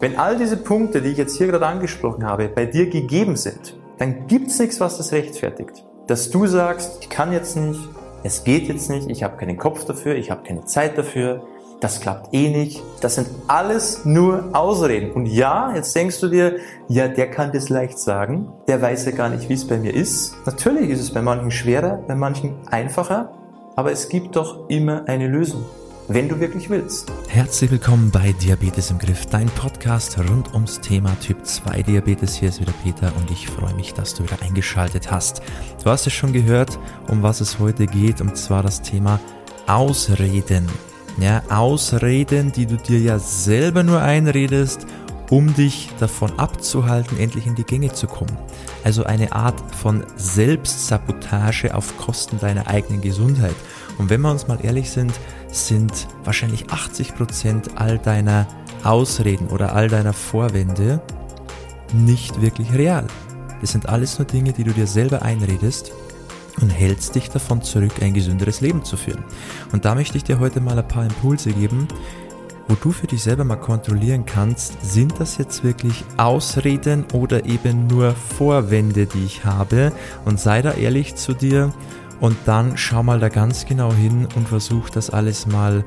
Wenn all diese Punkte, die ich jetzt hier gerade angesprochen habe, bei dir gegeben sind, dann gibt's nichts, was das rechtfertigt. Dass du sagst, ich kann jetzt nicht, es geht jetzt nicht, ich habe keinen Kopf dafür, ich habe keine Zeit dafür, das klappt eh nicht. Das sind alles nur Ausreden. Und ja, jetzt denkst du dir, ja, der kann das leicht sagen, der weiß ja gar nicht, wie es bei mir ist. Natürlich ist es bei manchen schwerer, bei manchen einfacher, aber es gibt doch immer eine Lösung wenn du wirklich willst. Herzlich willkommen bei Diabetes im Griff, dein Podcast rund ums Thema Typ 2 Diabetes. Hier ist wieder Peter und ich freue mich, dass du wieder eingeschaltet hast. Du hast es schon gehört, um was es heute geht, und zwar das Thema Ausreden. Ja, Ausreden, die du dir ja selber nur einredest, um dich davon abzuhalten, endlich in die Gänge zu kommen. Also eine Art von Selbstsabotage auf Kosten deiner eigenen Gesundheit. Und wenn wir uns mal ehrlich sind, sind wahrscheinlich 80 Prozent all deiner Ausreden oder all deiner Vorwände nicht wirklich real. Das sind alles nur Dinge, die du dir selber einredest und hältst dich davon zurück, ein gesünderes Leben zu führen. Und da möchte ich dir heute mal ein paar Impulse geben, wo du für dich selber mal kontrollieren kannst, sind das jetzt wirklich Ausreden oder eben nur Vorwände, die ich habe? Und sei da ehrlich zu dir und dann schau mal da ganz genau hin und versuch das alles mal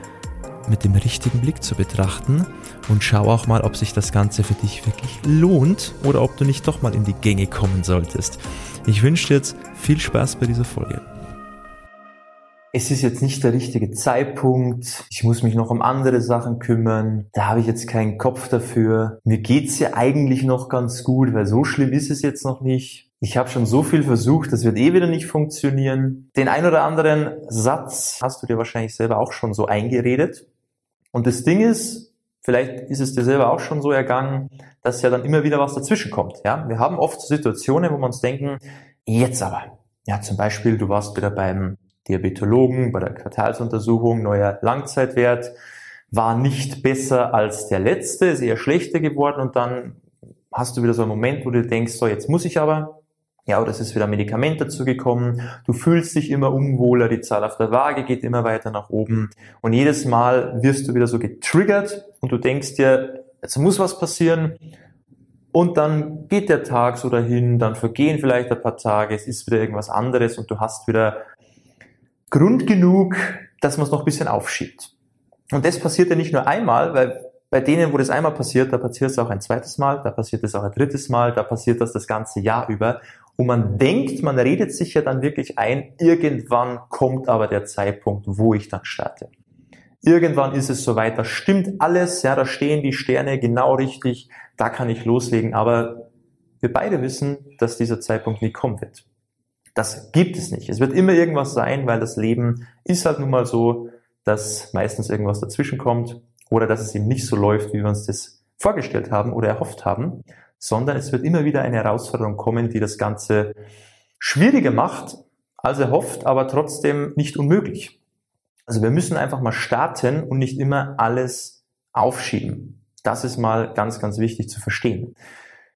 mit dem richtigen Blick zu betrachten und schau auch mal, ob sich das Ganze für dich wirklich lohnt oder ob du nicht doch mal in die Gänge kommen solltest. Ich wünsche dir jetzt viel Spaß bei dieser Folge. Es ist jetzt nicht der richtige Zeitpunkt. Ich muss mich noch um andere Sachen kümmern. Da habe ich jetzt keinen Kopf dafür. Mir geht's ja eigentlich noch ganz gut, weil so schlimm ist es jetzt noch nicht ich habe schon so viel versucht, das wird eh wieder nicht funktionieren. Den ein oder anderen Satz hast du dir wahrscheinlich selber auch schon so eingeredet. Und das Ding ist, vielleicht ist es dir selber auch schon so ergangen, dass ja dann immer wieder was dazwischen kommt. Ja, wir haben oft Situationen, wo wir uns denken, jetzt aber. Ja, zum Beispiel, du warst wieder beim Diabetologen, bei der Quartalsuntersuchung, neuer Langzeitwert, war nicht besser als der letzte, ist eher schlechter geworden und dann hast du wieder so einen Moment, wo du denkst, so jetzt muss ich aber, ja, oder es ist wieder ein Medikament dazugekommen. Du fühlst dich immer unwohler, die Zahl auf der Waage geht immer weiter nach oben. Und jedes Mal wirst du wieder so getriggert und du denkst dir, jetzt muss was passieren. Und dann geht der Tag so dahin, dann vergehen vielleicht ein paar Tage, es ist wieder irgendwas anderes und du hast wieder Grund genug, dass man es noch ein bisschen aufschiebt. Und das passiert ja nicht nur einmal, weil bei denen, wo das einmal passiert, da passiert es auch ein zweites Mal, da passiert es auch ein drittes Mal, da passiert das das ganze Jahr über. Und man denkt, man redet sich ja dann wirklich ein, irgendwann kommt aber der Zeitpunkt, wo ich dann starte. Irgendwann ist es soweit, da stimmt alles, ja, da stehen die Sterne genau richtig, da kann ich loslegen, aber wir beide wissen, dass dieser Zeitpunkt nie kommen wird. Das gibt es nicht. Es wird immer irgendwas sein, weil das Leben ist halt nun mal so, dass meistens irgendwas dazwischen kommt oder dass es eben nicht so läuft, wie wir uns das vorgestellt haben oder erhofft haben sondern es wird immer wieder eine Herausforderung kommen, die das Ganze schwieriger macht, als er hofft, aber trotzdem nicht unmöglich. Also wir müssen einfach mal starten und nicht immer alles aufschieben. Das ist mal ganz, ganz wichtig zu verstehen.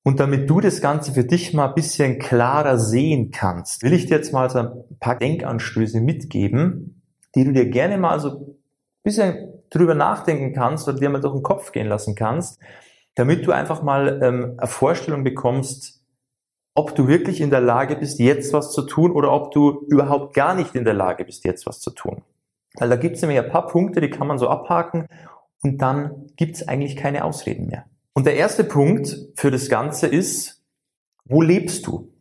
Und damit du das Ganze für dich mal ein bisschen klarer sehen kannst, will ich dir jetzt mal so ein paar Denkanstöße mitgeben, die du dir gerne mal so ein bisschen drüber nachdenken kannst oder dir mal durch den Kopf gehen lassen kannst, damit du einfach mal ähm, eine Vorstellung bekommst, ob du wirklich in der Lage bist, jetzt was zu tun oder ob du überhaupt gar nicht in der Lage bist, jetzt was zu tun. Weil da gibt es nämlich ein paar Punkte, die kann man so abhaken und dann gibt es eigentlich keine Ausreden mehr. Und der erste Punkt für das Ganze ist, wo lebst du?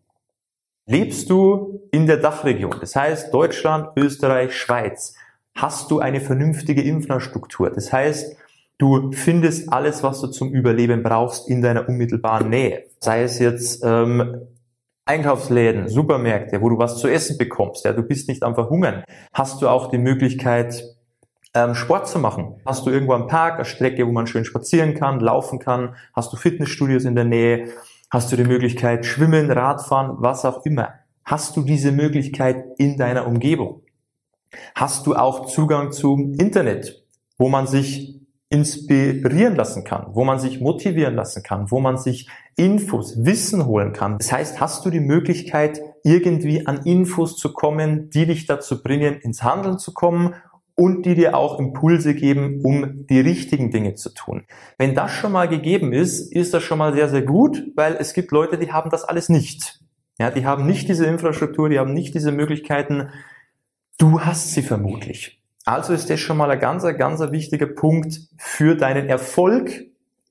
Lebst du in der Dachregion? Das heißt Deutschland, Österreich, Schweiz. Hast du eine vernünftige Infrastruktur? Das heißt, Du findest alles, was du zum Überleben brauchst, in deiner unmittelbaren Nähe. Sei es jetzt ähm, Einkaufsläden, Supermärkte, wo du was zu essen bekommst. Ja, du bist nicht am Verhungern. Hast du auch die Möglichkeit, ähm, Sport zu machen? Hast du irgendwo einen Park, eine Strecke, wo man schön spazieren kann, laufen kann? Hast du Fitnessstudios in der Nähe? Hast du die Möglichkeit, schwimmen, Radfahren, was auch immer? Hast du diese Möglichkeit in deiner Umgebung? Hast du auch Zugang zum Internet, wo man sich inspirieren lassen kann, wo man sich motivieren lassen kann, wo man sich Infos, Wissen holen kann. Das heißt, hast du die Möglichkeit, irgendwie an Infos zu kommen, die dich dazu bringen, ins Handeln zu kommen und die dir auch Impulse geben, um die richtigen Dinge zu tun. Wenn das schon mal gegeben ist, ist das schon mal sehr, sehr gut, weil es gibt Leute, die haben das alles nicht. Ja, die haben nicht diese Infrastruktur, die haben nicht diese Möglichkeiten. Du hast sie vermutlich. Also ist das schon mal ein ganz, ganz wichtiger Punkt für deinen Erfolg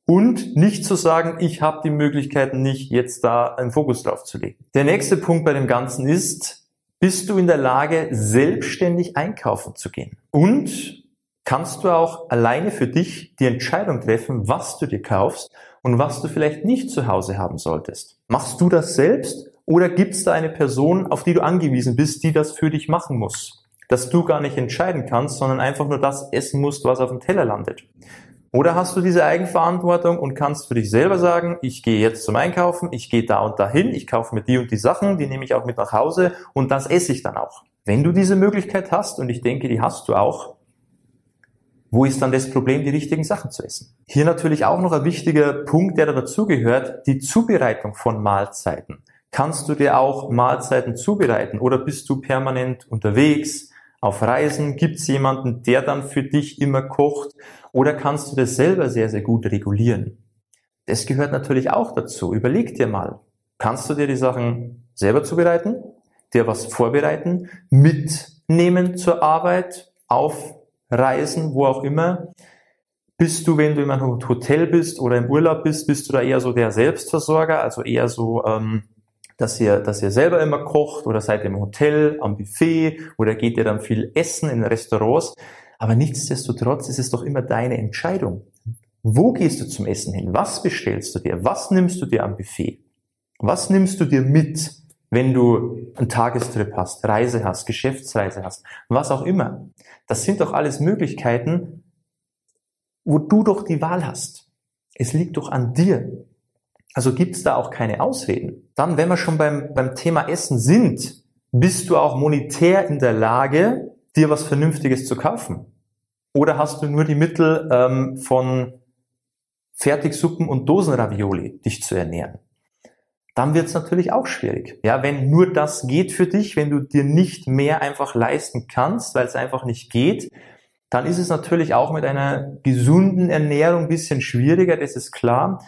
und nicht zu sagen, ich habe die Möglichkeiten nicht, jetzt da einen Fokus drauf zu legen. Der nächste Punkt bei dem Ganzen ist, bist du in der Lage, selbstständig einkaufen zu gehen? Und kannst du auch alleine für dich die Entscheidung treffen, was du dir kaufst und was du vielleicht nicht zu Hause haben solltest? Machst du das selbst oder gibt es da eine Person, auf die du angewiesen bist, die das für dich machen muss? Dass du gar nicht entscheiden kannst, sondern einfach nur das essen musst, was auf dem Teller landet. Oder hast du diese Eigenverantwortung und kannst für dich selber sagen, ich gehe jetzt zum Einkaufen, ich gehe da und dahin, ich kaufe mir die und die Sachen, die nehme ich auch mit nach Hause und das esse ich dann auch. Wenn du diese Möglichkeit hast, und ich denke, die hast du auch, wo ist dann das Problem, die richtigen Sachen zu essen? Hier natürlich auch noch ein wichtiger Punkt, der da dazugehört, die Zubereitung von Mahlzeiten. Kannst du dir auch Mahlzeiten zubereiten oder bist du permanent unterwegs? Auf Reisen gibt es jemanden, der dann für dich immer kocht oder kannst du das selber sehr, sehr gut regulieren? Das gehört natürlich auch dazu. Überleg dir mal, kannst du dir die Sachen selber zubereiten, dir was vorbereiten, mitnehmen zur Arbeit, auf Reisen, wo auch immer? Bist du, wenn du in einem Hotel bist oder im Urlaub bist, bist du da eher so der Selbstversorger, also eher so ähm, dass ihr, dass ihr selber immer kocht oder seid im Hotel, am Buffet oder geht ihr dann viel essen in Restaurants. Aber nichtsdestotrotz ist es doch immer deine Entscheidung. Wo gehst du zum Essen hin? Was bestellst du dir? Was nimmst du dir am Buffet? Was nimmst du dir mit, wenn du einen Tagestrip hast, Reise hast, Geschäftsreise hast, was auch immer? Das sind doch alles Möglichkeiten, wo du doch die Wahl hast. Es liegt doch an dir. Also gibt es da auch keine Ausreden. Dann, wenn wir schon beim, beim Thema Essen sind, bist du auch monetär in der Lage, dir was Vernünftiges zu kaufen? Oder hast du nur die Mittel ähm, von Fertigsuppen und Dosenravioli, dich zu ernähren? Dann wird es natürlich auch schwierig. Ja, wenn nur das geht für dich, wenn du dir nicht mehr einfach leisten kannst, weil es einfach nicht geht, dann ist es natürlich auch mit einer gesunden Ernährung ein bisschen schwieriger, das ist klar.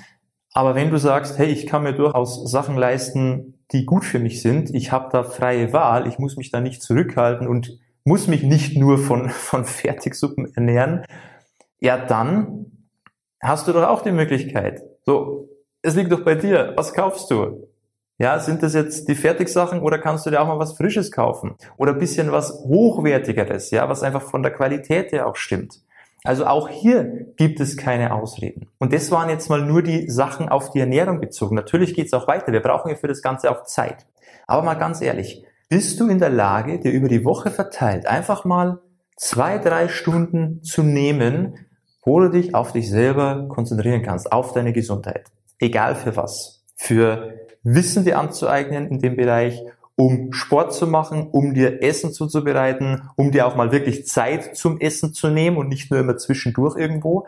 Aber wenn du sagst, hey, ich kann mir durchaus Sachen leisten, die gut für mich sind, ich habe da freie Wahl, ich muss mich da nicht zurückhalten und muss mich nicht nur von, von Fertigsuppen ernähren, ja dann hast du doch auch die Möglichkeit. So, es liegt doch bei dir. Was kaufst du? Ja, sind das jetzt die Fertigsachen oder kannst du dir auch mal was Frisches kaufen? Oder bisschen was Hochwertigeres, ja, was einfach von der Qualität her auch stimmt. Also auch hier gibt es keine Ausreden. Und das waren jetzt mal nur die Sachen auf die Ernährung bezogen. Natürlich geht es auch weiter. Wir brauchen ja für das Ganze auch Zeit. Aber mal ganz ehrlich, bist du in der Lage, dir über die Woche verteilt einfach mal zwei, drei Stunden zu nehmen, wo du dich auf dich selber konzentrieren kannst, auf deine Gesundheit. Egal für was. Für Wissen dir anzueignen in dem Bereich um Sport zu machen, um dir Essen zuzubereiten, um dir auch mal wirklich Zeit zum Essen zu nehmen und nicht nur immer zwischendurch irgendwo.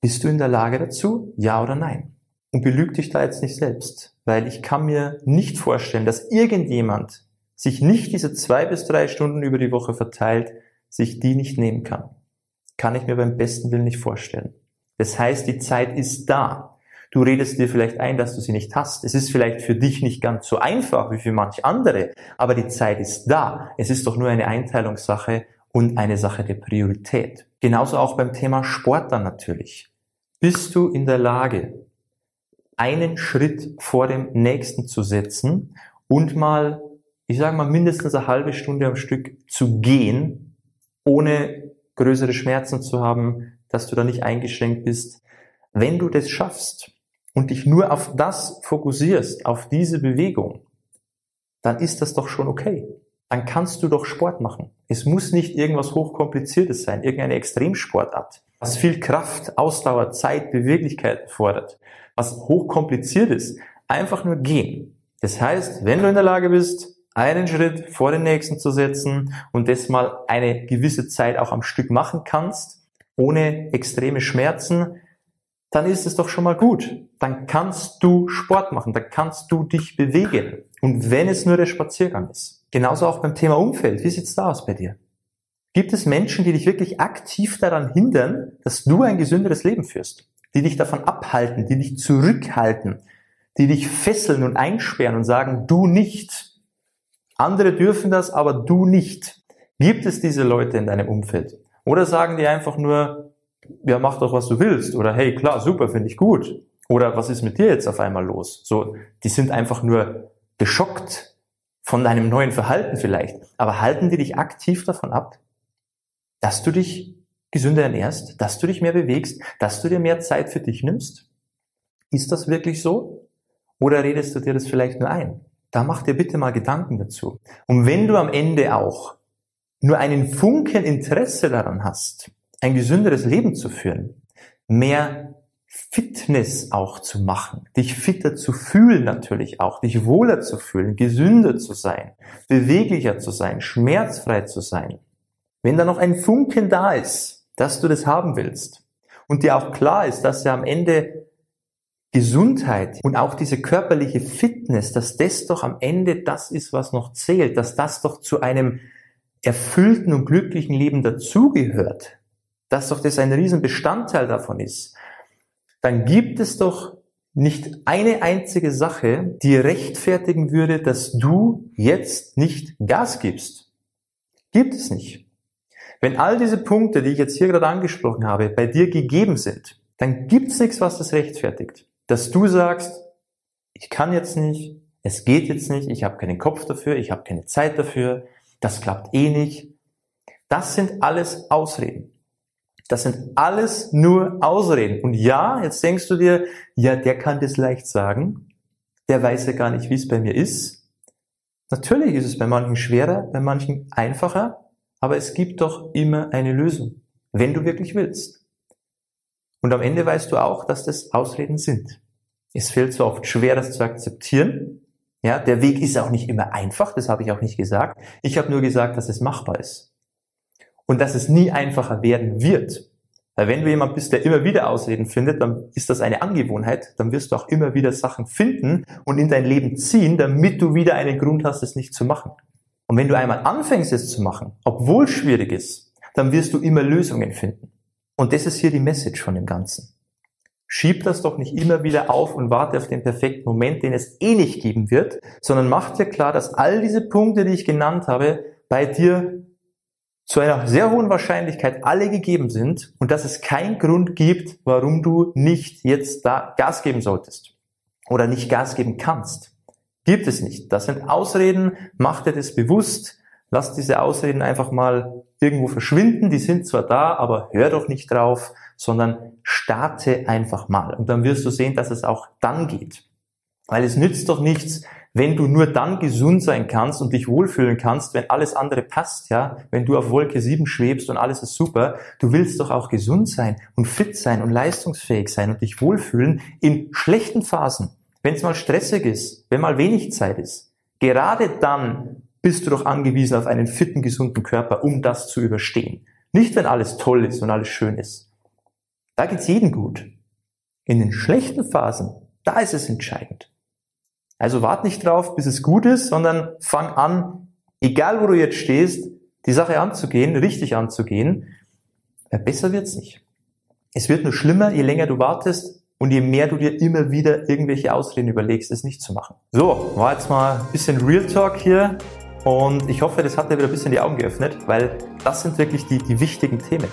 Bist du in der Lage dazu? Ja oder nein? Und belüg dich da jetzt nicht selbst, weil ich kann mir nicht vorstellen, dass irgendjemand sich nicht diese zwei bis drei Stunden über die Woche verteilt, sich die nicht nehmen kann. Kann ich mir beim besten Willen nicht vorstellen. Das heißt, die Zeit ist da. Du redest dir vielleicht ein, dass du sie nicht hast. Es ist vielleicht für dich nicht ganz so einfach wie für manch andere, aber die Zeit ist da. Es ist doch nur eine Einteilungssache und eine Sache der Priorität. Genauso auch beim Thema Sport dann natürlich. Bist du in der Lage, einen Schritt vor dem nächsten zu setzen und mal, ich sage mal, mindestens eine halbe Stunde am Stück zu gehen, ohne größere Schmerzen zu haben, dass du da nicht eingeschränkt bist. Wenn du das schaffst, und dich nur auf das fokussierst, auf diese Bewegung, dann ist das doch schon okay. Dann kannst du doch Sport machen. Es muss nicht irgendwas hochkompliziertes sein, irgendeine Extremsportart, was viel Kraft, Ausdauer, Zeit, Beweglichkeit fordert, was hochkompliziert ist. Einfach nur gehen. Das heißt, wenn du in der Lage bist, einen Schritt vor den nächsten zu setzen und das mal eine gewisse Zeit auch am Stück machen kannst, ohne extreme Schmerzen, dann ist es doch schon mal gut. Dann kannst du Sport machen, dann kannst du dich bewegen. Und wenn es nur der Spaziergang ist. Genauso auch beim Thema Umfeld. Wie sieht's da aus bei dir? Gibt es Menschen, die dich wirklich aktiv daran hindern, dass du ein gesünderes Leben führst? Die dich davon abhalten, die dich zurückhalten, die dich fesseln und einsperren und sagen, du nicht. Andere dürfen das, aber du nicht. Gibt es diese Leute in deinem Umfeld? Oder sagen die einfach nur, ja, mach doch, was du willst. Oder hey, klar, super, finde ich gut. Oder was ist mit dir jetzt auf einmal los? So, die sind einfach nur geschockt von deinem neuen Verhalten vielleicht. Aber halten die dich aktiv davon ab, dass du dich gesünder ernährst, dass du dich mehr bewegst, dass du dir mehr Zeit für dich nimmst? Ist das wirklich so? Oder redest du dir das vielleicht nur ein? Da mach dir bitte mal Gedanken dazu. Und wenn du am Ende auch nur einen Funken Interesse daran hast, ein gesünderes Leben zu führen, mehr Fitness auch zu machen, dich fitter zu fühlen natürlich auch, dich wohler zu fühlen, gesünder zu sein, beweglicher zu sein, schmerzfrei zu sein. Wenn da noch ein Funken da ist, dass du das haben willst und dir auch klar ist, dass ja am Ende Gesundheit und auch diese körperliche Fitness, dass das doch am Ende das ist, was noch zählt, dass das doch zu einem erfüllten und glücklichen Leben dazugehört, dass doch das ein Riesenbestandteil davon ist, dann gibt es doch nicht eine einzige Sache, die rechtfertigen würde, dass du jetzt nicht Gas gibst. Gibt es nicht. Wenn all diese Punkte, die ich jetzt hier gerade angesprochen habe, bei dir gegeben sind, dann gibt es nichts, was das rechtfertigt. Dass du sagst, ich kann jetzt nicht, es geht jetzt nicht, ich habe keinen Kopf dafür, ich habe keine Zeit dafür, das klappt eh nicht. Das sind alles Ausreden. Das sind alles nur Ausreden. Und ja, jetzt denkst du dir, ja, der kann das leicht sagen. Der weiß ja gar nicht, wie es bei mir ist. Natürlich ist es bei manchen schwerer, bei manchen einfacher, aber es gibt doch immer eine Lösung, wenn du wirklich willst. Und am Ende weißt du auch, dass das Ausreden sind. Es fällt so oft schwer, das zu akzeptieren. Ja, der Weg ist auch nicht immer einfach, das habe ich auch nicht gesagt. Ich habe nur gesagt, dass es machbar ist und dass es nie einfacher werden wird. Weil wenn du jemand bist, der immer wieder Ausreden findet, dann ist das eine Angewohnheit, dann wirst du auch immer wieder Sachen finden und in dein Leben ziehen, damit du wieder einen Grund hast, es nicht zu machen. Und wenn du einmal anfängst, es zu machen, obwohl schwierig ist, dann wirst du immer Lösungen finden. Und das ist hier die Message von dem Ganzen. Schieb das doch nicht immer wieder auf und warte auf den perfekten Moment, den es eh nicht geben wird, sondern mach dir klar, dass all diese Punkte, die ich genannt habe, bei dir zu einer sehr hohen Wahrscheinlichkeit alle gegeben sind und dass es keinen Grund gibt, warum du nicht jetzt da Gas geben solltest oder nicht Gas geben kannst. Gibt es nicht. Das sind Ausreden, mach dir das bewusst, lass diese Ausreden einfach mal irgendwo verschwinden, die sind zwar da, aber hör doch nicht drauf, sondern starte einfach mal und dann wirst du sehen, dass es auch dann geht. Weil es nützt doch nichts, wenn du nur dann gesund sein kannst und dich wohlfühlen kannst, wenn alles andere passt, ja, wenn du auf Wolke 7 schwebst und alles ist super, du willst doch auch gesund sein und fit sein und leistungsfähig sein und dich wohlfühlen in schlechten Phasen, wenn es mal stressig ist, wenn mal wenig Zeit ist. Gerade dann bist du doch angewiesen auf einen fitten, gesunden Körper, um das zu überstehen. Nicht, wenn alles toll ist und alles schön ist. Da geht's jedem gut. In den schlechten Phasen, da ist es entscheidend. Also wart nicht drauf, bis es gut ist, sondern fang an, egal wo du jetzt stehst, die Sache anzugehen, richtig anzugehen. Besser wird's nicht. Es wird nur schlimmer, je länger du wartest und je mehr du dir immer wieder irgendwelche Ausreden überlegst, es nicht zu machen. So, war jetzt mal ein bisschen Real Talk hier und ich hoffe, das hat dir wieder ein bisschen die Augen geöffnet, weil das sind wirklich die, die wichtigen Themen.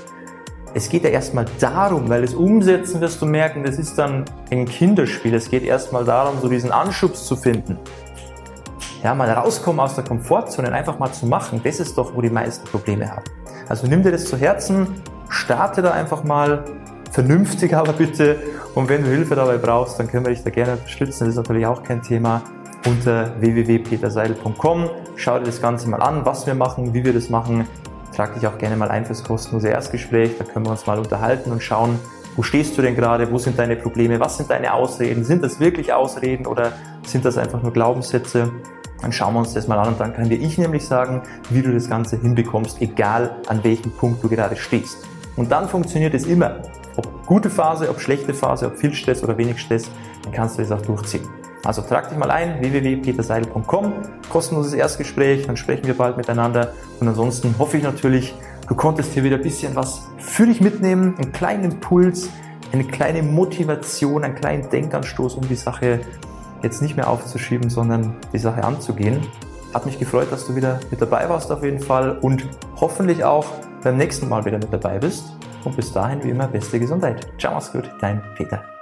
Es geht ja erstmal darum, weil das Umsetzen wirst du merken, das ist dann ein Kinderspiel. Es geht erstmal darum, so diesen Anschubs zu finden. Ja, mal rauskommen aus der Komfortzone einfach mal zu machen. Das ist doch, wo die meisten Probleme haben. Also nimm dir das zu Herzen, starte da einfach mal, vernünftig aber bitte. Und wenn du Hilfe dabei brauchst, dann können wir dich da gerne unterstützen. Das ist natürlich auch kein Thema. Unter www.peterseidel.com. Schau dir das Ganze mal an, was wir machen, wie wir das machen. Trag dich auch gerne mal ein fürs kostenlose Erstgespräch. Da können wir uns mal unterhalten und schauen, wo stehst du denn gerade? Wo sind deine Probleme? Was sind deine Ausreden? Sind das wirklich Ausreden oder sind das einfach nur Glaubenssätze? Dann schauen wir uns das mal an und dann kann dir ich nämlich sagen, wie du das Ganze hinbekommst, egal an welchem Punkt du gerade stehst. Und dann funktioniert es immer. Ob gute Phase, ob schlechte Phase, ob viel Stress oder wenig Stress, dann kannst du das auch durchziehen. Also trag dich mal ein, www.peterseidel.com, kostenloses Erstgespräch, dann sprechen wir bald miteinander. Und ansonsten hoffe ich natürlich, du konntest hier wieder ein bisschen was für dich mitnehmen, einen kleinen Impuls, eine kleine Motivation, einen kleinen Denkanstoß, um die Sache jetzt nicht mehr aufzuschieben, sondern die Sache anzugehen. Hat mich gefreut, dass du wieder mit dabei warst auf jeden Fall und hoffentlich auch beim nächsten Mal wieder mit dabei bist. Und bis dahin wie immer beste Gesundheit. Ciao, mach's gut, dein Peter.